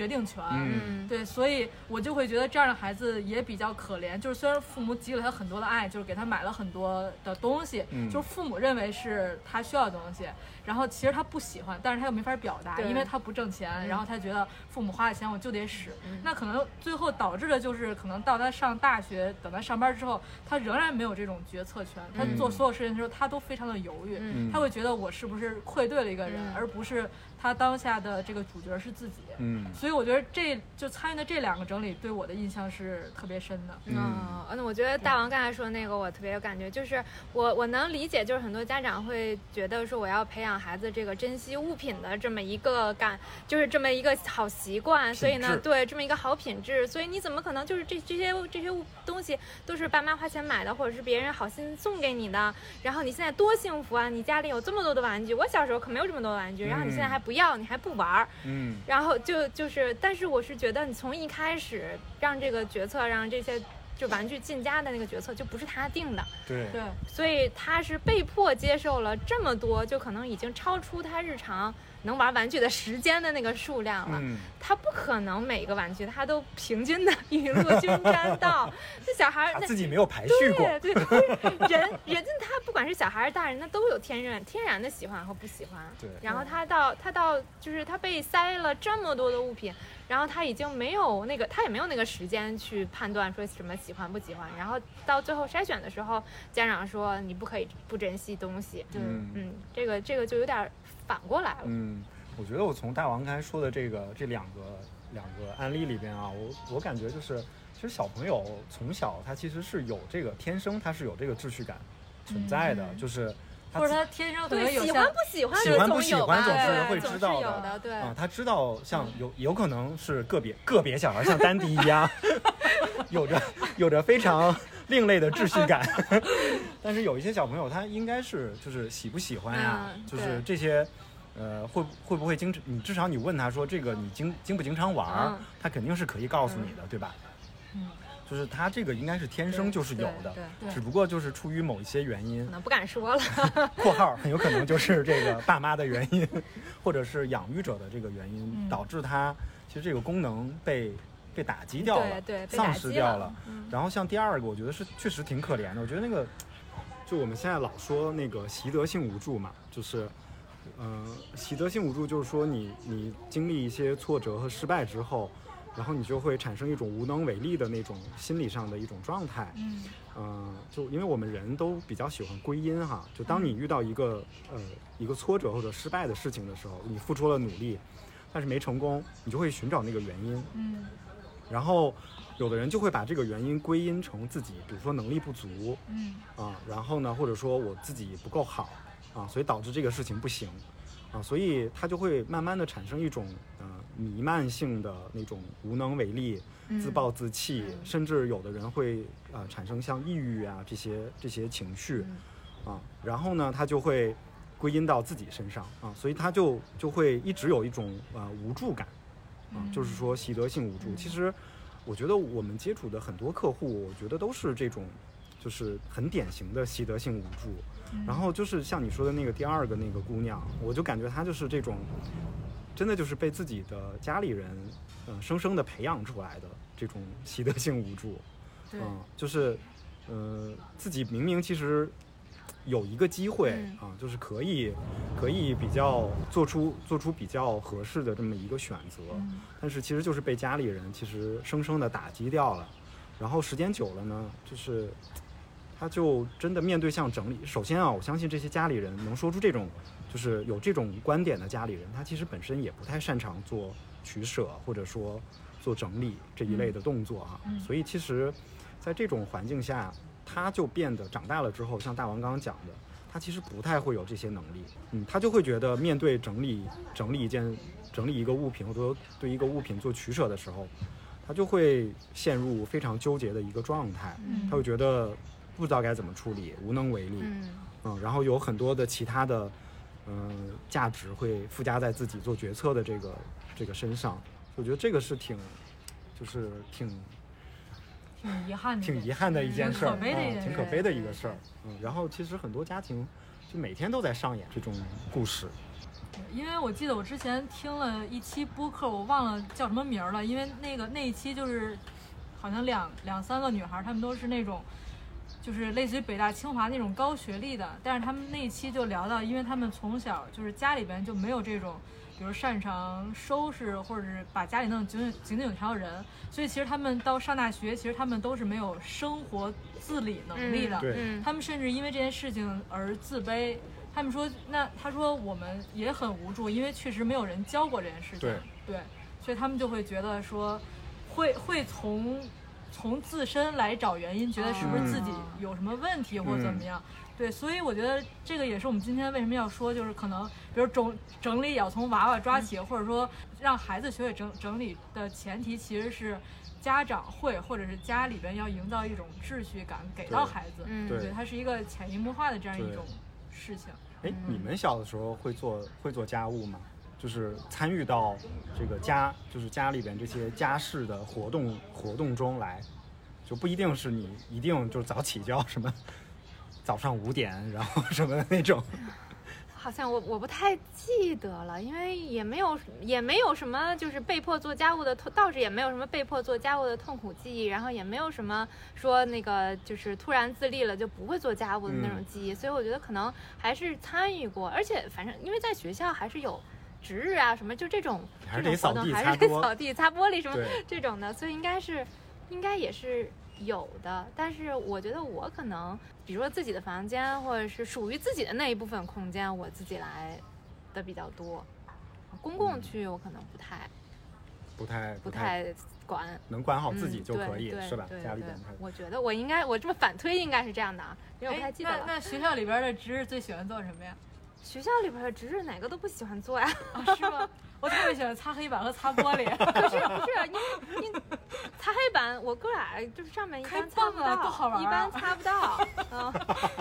决定权，嗯，对，所以我就会觉得这样的孩子也比较可怜。就是虽然父母给了他很多的爱，就是给他买了很多的东西，就是父母认为是他需要的东西，然后其实他不喜欢，但是他又没法表达，因为他不挣钱，然后他觉得父母花的钱我就得使。那可能最后导致的就是，可能到他上大学，等他上班之后，他仍然没有这种决策权。他做所有事情的时候，他都非常的犹豫，他会觉得我是不是愧对了一个人，而不是。他当下的这个主角是自己，嗯，所以我觉得这就参与的这两个整理对我的印象是特别深的。嗯，那我觉得大王刚才说的那个我特别有感觉，就是我我能理解，就是很多家长会觉得说我要培养孩子这个珍惜物品的这么一个感，就是这么一个好习惯，所以呢，对这么一个好品质，所以你怎么可能就是这这些这些物东西都是爸妈花钱买的，或者是别人好心送给你的，然后你现在多幸福啊，你家里有这么多的玩具，我小时候可没有这么多玩具，然后你现在还不。不要你还不玩儿，嗯，然后就就就是，但是我是觉得你从一开始让这个决策，让这些就玩具进家的那个决策就不是他定的，对对，所以他是被迫接受了这么多，就可能已经超出他日常能玩玩具的时间的那个数量了。嗯，他不可能每个玩具他都平均的雨露均沾到。这小孩他自己没有排序过，对对，人人家他不管是小孩还是大人，他都有天然天然的喜欢和不喜欢。对，然后他到他到就是他被塞了这么多的物品。然后他已经没有那个，他也没有那个时间去判断说什么喜欢不喜欢。然后到最后筛选的时候，家长说你不可以不珍惜东西。嗯嗯，这个这个就有点反过来了。嗯，我觉得我从大王刚才说的这个这两个两个案例里边啊，我我感觉就是，其实小朋友从小他其实是有这个天生他是有这个秩序感存在的，就是。或者他天生对喜欢不喜欢喜欢不喜欢总是会知道的，对啊，他知道像有有可能是个别个别小孩像丹迪一样，有着有着非常另类的秩序感，但是有一些小朋友他应该是就是喜不喜欢呀，就是这些呃会会不会经常你至少你问他说这个你经经不经常玩，他肯定是可以告诉你的，对吧？嗯。就是他这个应该是天生就是有的，只不过就是出于某一些原因，可能不敢说了。括号很有可能就是这个爸妈的原因，或者是养育者的这个原因，导致他其实这个功能被被打击掉了，丧失掉了。然后像第二个，我觉得是确实挺可怜的。我觉得那个就我们现在老说那个习得性无助嘛，就是嗯，习得性无助就是说你你经历一些挫折和失败之后。然后你就会产生一种无能为力的那种心理上的一种状态，嗯，就因为我们人都比较喜欢归因哈，就当你遇到一个呃一个挫折或者失败的事情的时候，你付出了努力，但是没成功，你就会寻找那个原因，嗯，然后有的人就会把这个原因归因成自己，比如说能力不足，嗯，啊，然后呢，或者说我自己不够好，啊，所以导致这个事情不行。啊，所以他就会慢慢的产生一种呃弥漫性的那种无能为力、自暴自弃，甚至有的人会呃产生像抑郁啊这些这些情绪，啊，然后呢，他就会归因到自己身上啊，所以他就就会一直有一种呃无助感，啊，就是说习得性无助。其实我觉得我们接触的很多客户，我觉得都是这种，就是很典型的习得性无助。然后就是像你说的那个第二个那个姑娘，我就感觉她就是这种，真的就是被自己的家里人，嗯，生生的培养出来的这种习得性无助，嗯，就是，呃，自己明明其实有一个机会啊，就是可以可以比较做出做出比较合适的这么一个选择，但是其实就是被家里人其实生生的打击掉了，然后时间久了呢，就是。他就真的面对像整理，首先啊，我相信这些家里人能说出这种，就是有这种观点的家里人，他其实本身也不太擅长做取舍或者说做整理这一类的动作啊。所以其实，在这种环境下，他就变得长大了之后，像大王刚刚讲的，他其实不太会有这些能力。嗯，他就会觉得面对整理整理一件整理一个物品或者对一个物品做取舍的时候，他就会陷入非常纠结的一个状态。他会觉得。不知道该怎么处理，无能为力。嗯，然后有很多的其他的，嗯，价值会附加在自己做决策的这个这个身上。我觉得这个是挺，就是挺挺遗憾的，挺遗憾的一件事儿，挺可悲的一个事儿。嗯，然后其实很多家庭就每天都在上演这种故事。因为我记得我之前听了一期播客，我忘了叫什么名儿了。因为那个那一期就是好像两两三个女孩，她们都是那种。就是类似于北大清华那种高学历的，但是他们那一期就聊到，因为他们从小就是家里边就没有这种，比如擅长收拾或者是把家里弄井井井井有条的人，所以其实他们到上大学，其实他们都是没有生活自理能力的。他们甚至因为这件事情而自卑。他们说，那他说我们也很无助，因为确实没有人教过这件事情。对，所以他们就会觉得说，会会从。从自身来找原因，觉得是不是自己有什么问题或者怎么样？对，所以我觉得这个也是我们今天为什么要说，就是可能，比如整整理也要从娃娃抓起，或者说让孩子学会整整理的前提，其实是家长会或者是家里边要营造一种秩序感给到孩子。对，它是一个潜移默化的这样一种事情。哎，你们小的时候会做会做家务吗？就是参与到这个家，就是家里边这些家事的活动活动中来，就不一定是你一定就是早起就要什么早上五点，然后什么那种。好像我我不太记得了，因为也没有也没有什么就是被迫做家务的痛，倒是也没有什么被迫做家务的痛苦记忆，然后也没有什么说那个就是突然自立了就不会做家务的那种记忆，所以我觉得可能还是参与过，而且反正因为在学校还是有值日啊什么就这种这种活动，还是得扫地擦玻璃什么这种的，所以应该是应该也是。有的，但是我觉得我可能，比如说自己的房间，或者是属于自己的那一部分空间，我自己来的比较多。公共区我可能不太，不太不太管，能管好自己就可以，是吧？家里边，我觉得我应该，我这么反推应该是这样的啊，因为我不太记得了。那学校里边的值日最喜欢做什么呀？学校里边的值日哪个都不喜欢做呀？是吗？我特别喜欢擦黑板和擦玻璃。可是不是，因因擦黑板，我哥俩就是上面一般擦不到，一般擦不到。嗯，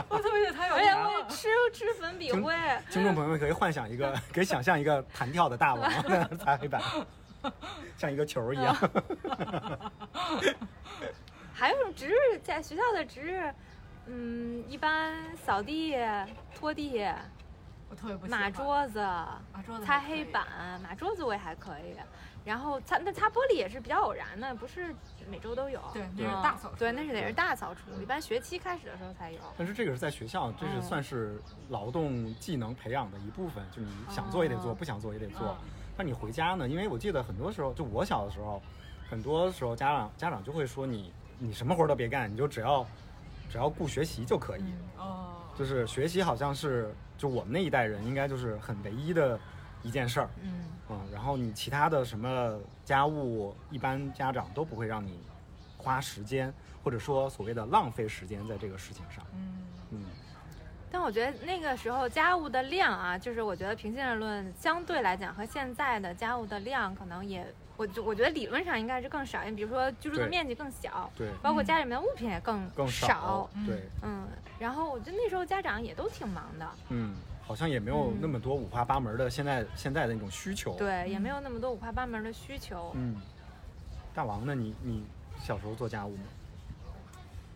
我特别喜欢擦而且我吃吃粉笔灰。听众朋友们可以幻想一个，可以想象一个弹跳的大王擦黑板，像一个球一样。还有什么值日？在学校的值日，嗯，一般扫地、拖地。我特别不码桌子，擦黑板，码桌子我也还可以。然后擦那擦玻璃也是比较偶然的，不是每周都有。对，那是大扫除。对，那是得是大扫除，一般学期开始的时候才有。但是这个是在学校，这是算是劳动技能培养的一部分，就你想做也得做，不想做也得做。那你回家呢？因为我记得很多时候，就我小的时候，很多时候家长家长就会说你你什么活都别干，你就只要只要顾学习就可以。哦。就是学习好像是。就我们那一代人，应该就是很唯一的一件事儿，嗯嗯，然后你其他的什么家务，一般家长都不会让你花时间，或者说所谓的浪费时间在这个事情上，嗯嗯。但我觉得那个时候家务的量啊，就是我觉得平心而论，相对来讲和现在的家务的量可能也。我就我觉得理论上应该是更少，因为比如说居住的面积更小，对，包括家里面的物品也更更少，对，嗯，然后我觉得那时候家长也都挺忙的，嗯，好像也没有那么多五花八门的现在现在的那种需求，对，也没有那么多五花八门的需求，嗯，大王呢？你你小时候做家务吗？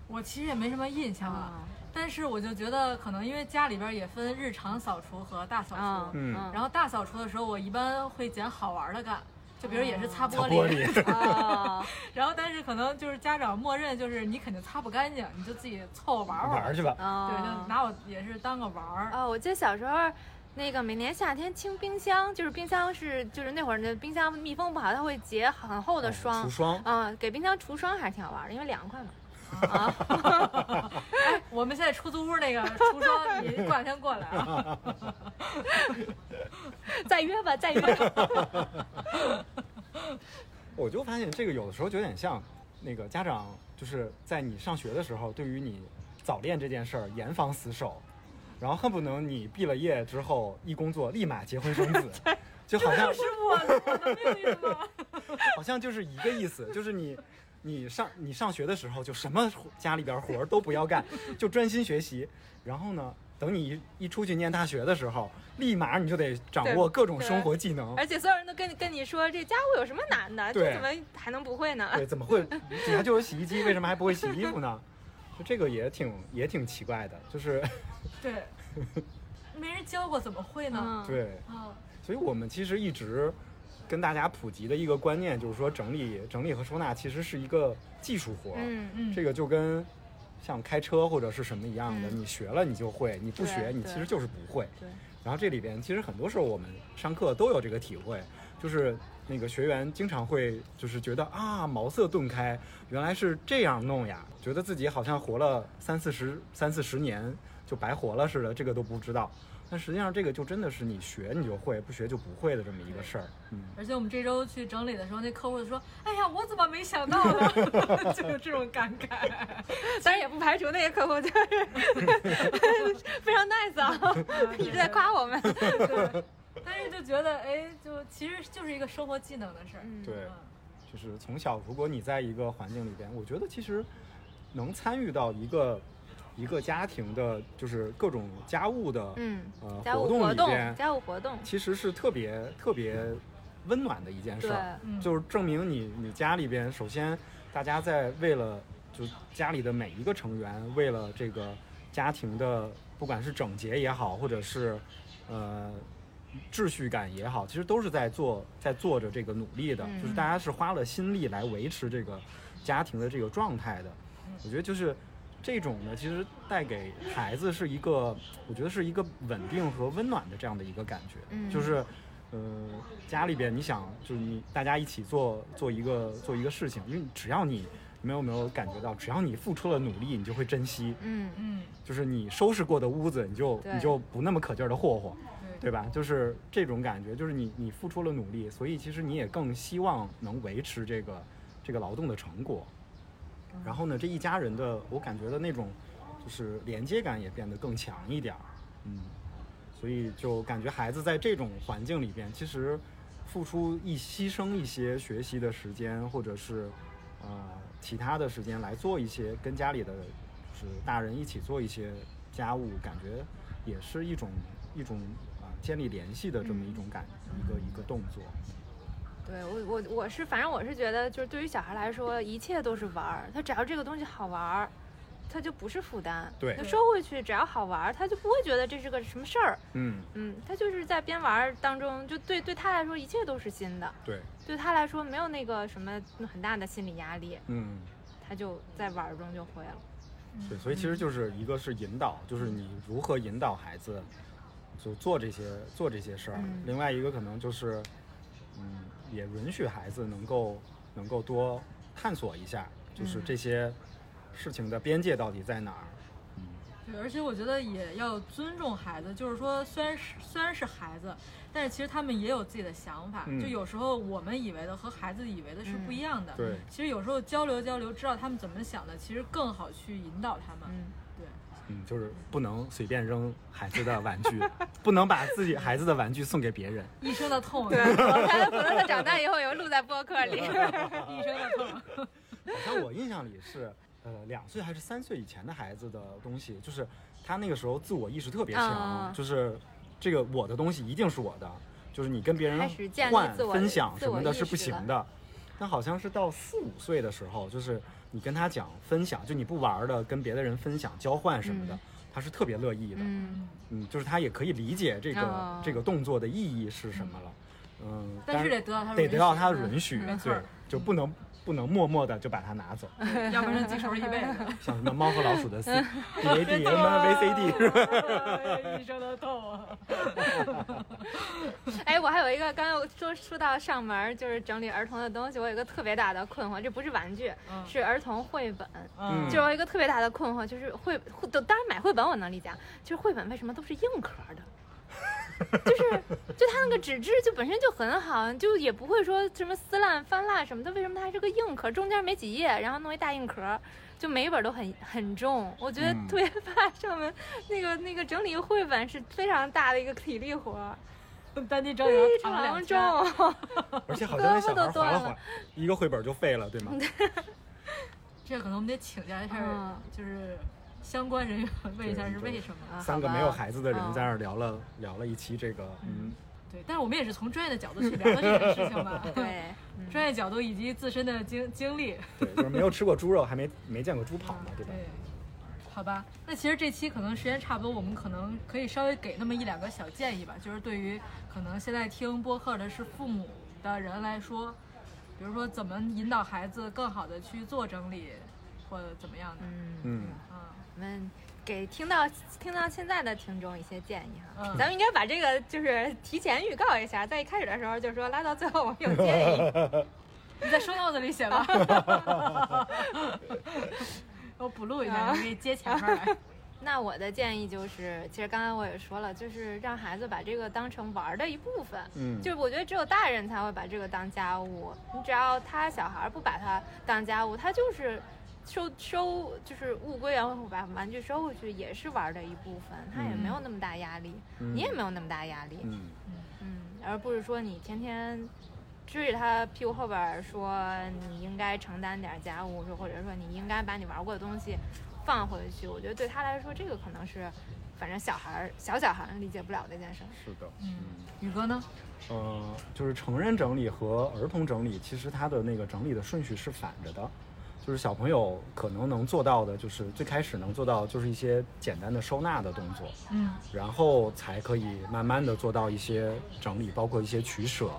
我其实也没什么印象啊，但是我就觉得可能因为家里边也分日常扫除和大扫除，嗯，然后大扫除的时候我一般会捡好玩的干。就比如也是擦玻璃，然后但是可能就是家长默认就是你肯定擦不干净，你就自己凑合玩玩去吧。对，就拿我也是当个玩儿。哦，我记得小时候，那个每年夏天清冰箱，就是冰箱是就是那会儿那冰箱密封不好，它会结很厚的霜。除霜。嗯，给冰箱除霜还是挺好玩的，因为凉快嘛。啊，哎，我们现在出租屋那个除霜，你过两天过来啊。再约吧，再约。我就发现这个有的时候就有点像那个家长，就是在你上学的时候，对于你早恋这件事儿严防死守，然后恨不能你毕了业之后一工作立马结婚生子，就好像是我的命运吗？好像就是一个意思，就是你。你上你上学的时候就什么家里边活儿都不要干，就专心学习。然后呢，等你一出去念大学的时候，立马你就得掌握各种生活技能。而且所有人都跟你跟你说，这家务有什么难的？这怎么还能不会呢？对，怎么会？底下就有洗衣机，为什么还不会洗衣服呢？就这个也挺也挺奇怪的，就是对，没人教过怎么会呢？对，所以我们其实一直。跟大家普及的一个观念就是说，整理、整理和收纳其实是一个技术活。嗯嗯，这个就跟像开车或者是什么一样的，你学了你就会，你不学你其实就是不会。对。然后这里边其实很多时候我们上课都有这个体会，就是那个学员经常会就是觉得啊茅塞顿开，原来是这样弄呀，觉得自己好像活了三四十、三四十年就白活了似的，这个都不知道。但实际上，这个就真的是你学你就会，不学就不会的这么一个事儿。嗯。而且我们这周去整理的时候，那客户就说：“哎呀，我怎么没想到呢？” 就有这种感慨。当然也不排除那些客户就是 非常 nice 啊，一直在夸我们。对。但是就觉得，哎，就其实就是一个生活技能的事儿。对。就是从小，如果你在一个环境里边，我觉得其实能参与到一个。一个家庭的，就是各种家务的，嗯，呃，活动里边，家务活动。其实是特别特别温暖的一件事儿，就是证明你你家里边，首先大家在为了就家里的每一个成员为了这个家庭的，不管是整洁也好，或者是呃秩序感也好，其实都是在做在做着这个努力的，就是大家是花了心力来维持这个家庭的这个状态的。我觉得就是这种呢，其实带给孩子是一个，我觉得是一个稳定和温暖的这样的一个感觉，就是。呃，家里边你想，就是你大家一起做做一个做一个事情，因为只要你没有没有感觉到，只要你付出了努力，你就会珍惜。嗯嗯，就是你收拾过的屋子，你就你就不那么可劲儿的霍霍，对吧？就是这种感觉，就是你你付出了努力，所以其实你也更希望能维持这个这个劳动的成果。然后呢，这一家人的我感觉的那种就是连接感也变得更强一点儿。嗯。所以就感觉孩子在这种环境里边，其实付出一牺牲一些学习的时间，或者是呃其他的时间来做一些跟家里的就是大人一起做一些家务，感觉也是一种一种啊建立联系的这么一种感一个一个动作。对我我我是反正我是觉得，就是对于小孩来说，一切都是玩儿，他只要这个东西好玩儿。他就不是负担，对，他收回去只要好玩儿，他就不会觉得这是个什么事儿。嗯嗯，他就是在边玩儿当中，就对对他来说一切都是新的。对，对他来说没有那个什么很大的心理压力。嗯，他就在玩中就会了。对，所以其实就是一个是引导，就是你如何引导孩子就做这些做这些事儿。另外一个可能就是，嗯，也允许孩子能够能够多探索一下，就是这些。事情的边界到底在哪儿？嗯，对，而且我觉得也要尊重孩子，就是说，虽然是虽然是孩子，但是其实他们也有自己的想法。就有时候我们以为的和孩子以为的是不一样的。对，其实有时候交流交流，知道他们怎么想的，其实更好去引导他们。嗯，对，嗯，就是不能随便扔孩子的玩具，不能把自己孩子的玩具送给别人。一生的痛。对，他可能他长大以后也会录在播客里。一生的痛。好像我印象里是。呃，两岁还是三岁以前的孩子的东西，就是他那个时候自我意识特别强，就是这个我的东西一定是我的，就是你跟别人换分享什么的是不行的。但好像是到四五岁的时候，就是你跟他讲分享，就你不玩的跟别的人分享交换什么的，他是特别乐意的。嗯嗯，就是他也可以理解这个这个动作的意义是什么了。嗯，但是得得到他得得到他的允许，对，就不能。不能默默的就把它拿走，要不然记仇一辈子。像什么猫和老鼠的 C D A D 什么 V C D 是吧？一生的痛啊！哎，我还有一个，刚刚说说到上门就是整理儿童的东西，我有一个特别大的困惑，这不是玩具，是儿童绘本。嗯，就有一个特别大的困惑，就是绘都当然买绘本我能理解，就是绘本为什么都是硬壳的？就是，就它那个纸质就本身就很好，就也不会说什么撕烂翻烂什么的。为什么它还是个硬壳，中间没几页，然后弄一大硬壳，就每一本都很很重。我觉得特别怕上面那个那个整理绘本是非常大的一个体力活，单地整理非常重，而且好 像那小孩划了划，一个绘本就废了，对吗？这可能我们得请教一下，就是。相关人员问一下是为什么？啊？三个没有孩子的人在那儿聊了聊了一期这个，嗯，对，但是我们也是从专业的角度去聊的这件事情吧，对，专业角度以及自身的经经历，对，就是没有吃过猪肉，还没没见过猪跑嘛，对吧？对，好吧，那其实这期可能时间差不多，我们可能可以稍微给那么一两个小建议吧，就是对于可能现在听播客的是父母的人来说，比如说怎么引导孩子更好的去做整理，或者怎么样的，嗯。嗯们给听到听到现在的听众一些建议哈，咱们应该把这个就是提前预告一下，在一开始的时候就说拉到最后我们有建议，你在收脑子里写吧，我补录一下，你可以接前面来。那我的建议就是，其实刚才我也说了，就是让孩子把这个当成玩的一部分，嗯，就是我觉得只有大人才会把这个当家务，你只要他小孩不把它当家务，他就是。收收就是物归原位，把玩具收回去也是玩的一部分，他也没有那么大压力，你也没有那么大压力，嗯嗯，而不是说你天天追着他屁股后边说你应该承担点家务，说或者说你应该把你玩过的东西放回去，我觉得对他来说这个可能是，反正小孩小小孩理解不了的一件事。是的，嗯，宇哥呢？呃，就是成人整理和儿童整理，其实它的那个整理的顺序是反着的。就是小朋友可能能做到的，就是最开始能做到就是一些简单的收纳的动作，嗯，然后才可以慢慢的做到一些整理，包括一些取舍，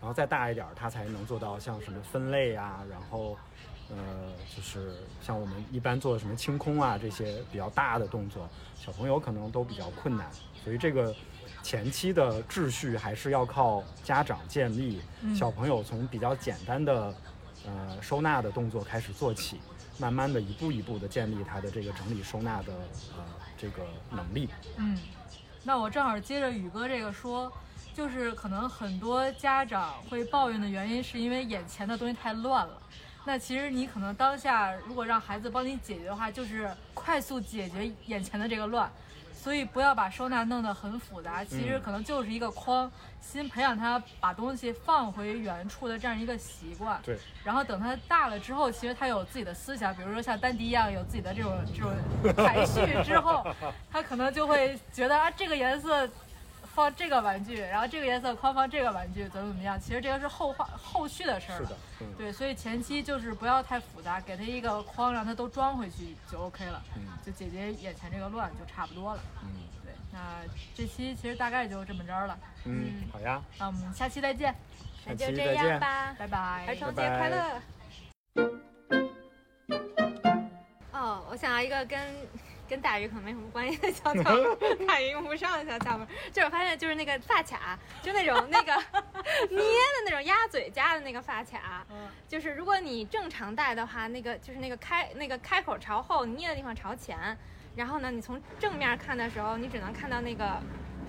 然后再大一点，他才能做到像什么分类啊，然后，呃，就是像我们一般做的什么清空啊这些比较大的动作，小朋友可能都比较困难，所以这个前期的秩序还是要靠家长建立，小朋友从比较简单的。呃，收纳的动作开始做起，慢慢的一步一步的建立他的这个整理收纳的呃这个能力。嗯，那我正好接着宇哥这个说，就是可能很多家长会抱怨的原因，是因为眼前的东西太乱了。那其实你可能当下如果让孩子帮你解决的话，就是快速解决眼前的这个乱。所以不要把收纳弄得很复杂，其实可能就是一个框，先培养他把东西放回原处的这样一个习惯。对。然后等他大了之后，其实他有自己的思想，比如说像丹迪一样有自己的这种这种排序之后，他可能就会觉得啊这个颜色。放这个玩具，然后这个颜色框放这个玩具，怎么怎么样？其实这个是后话后续的事儿。是的，对，所以前期就是不要太复杂，给他一个框，让他都装回去就 OK 了，就解决眼前这个乱就差不多了。嗯，对，那这期其实大概就这么着了。嗯，好呀，那我们下期再见。那就这样吧，拜拜，儿童节快乐。哦，我想要一个跟。跟大鱼可能没什么关系的小窍门，大鱼用不上的小窍门，就是我发现就是那个发卡，就那种那个 捏的那种鸭嘴夹的那个发卡，就是如果你正常戴的话，那个就是那个开那个开口朝后，捏的地方朝前，然后呢，你从正面看的时候，你只能看到那个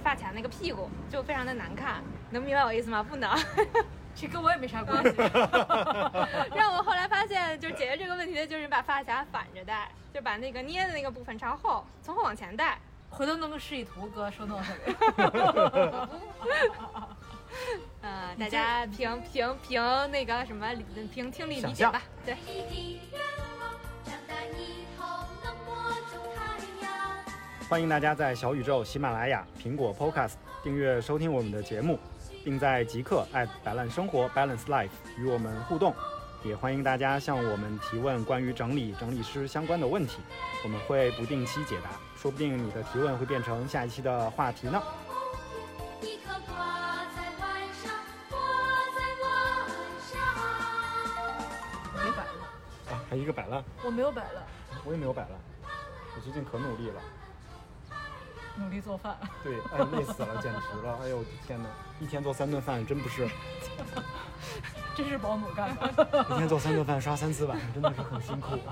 发卡那个屁股，就非常的难看，能明白我意思吗？不能。这跟我也没啥关系。让我后来发现，就是解决这个问题的，就是把发夹反着戴，就把那个捏的那个部分朝后，从后往前戴。回头弄个示意图，哥说弄上里。呃，大家凭凭凭那个什么凭听力理解吧。对。欢迎大家在小宇宙、喜马拉雅、苹果 Podcast 订阅收听我们的节目。并在极客摆烂生活 Balance Life 与我们互动，也欢迎大家向我们提问关于整理整理师相关的问题，我们会不定期解答，说不定你的提问会变成下一期的话题呢。没摆了。啊，还一个摆烂，我没有摆烂，我也没有摆烂，我最近可努力了。努力做饭，对，哎，累死了，简直了！哎呦，我的天哪，一天做三顿饭，真不是，真是保姆干的，一天做三顿饭，刷三次碗，真的是很辛苦。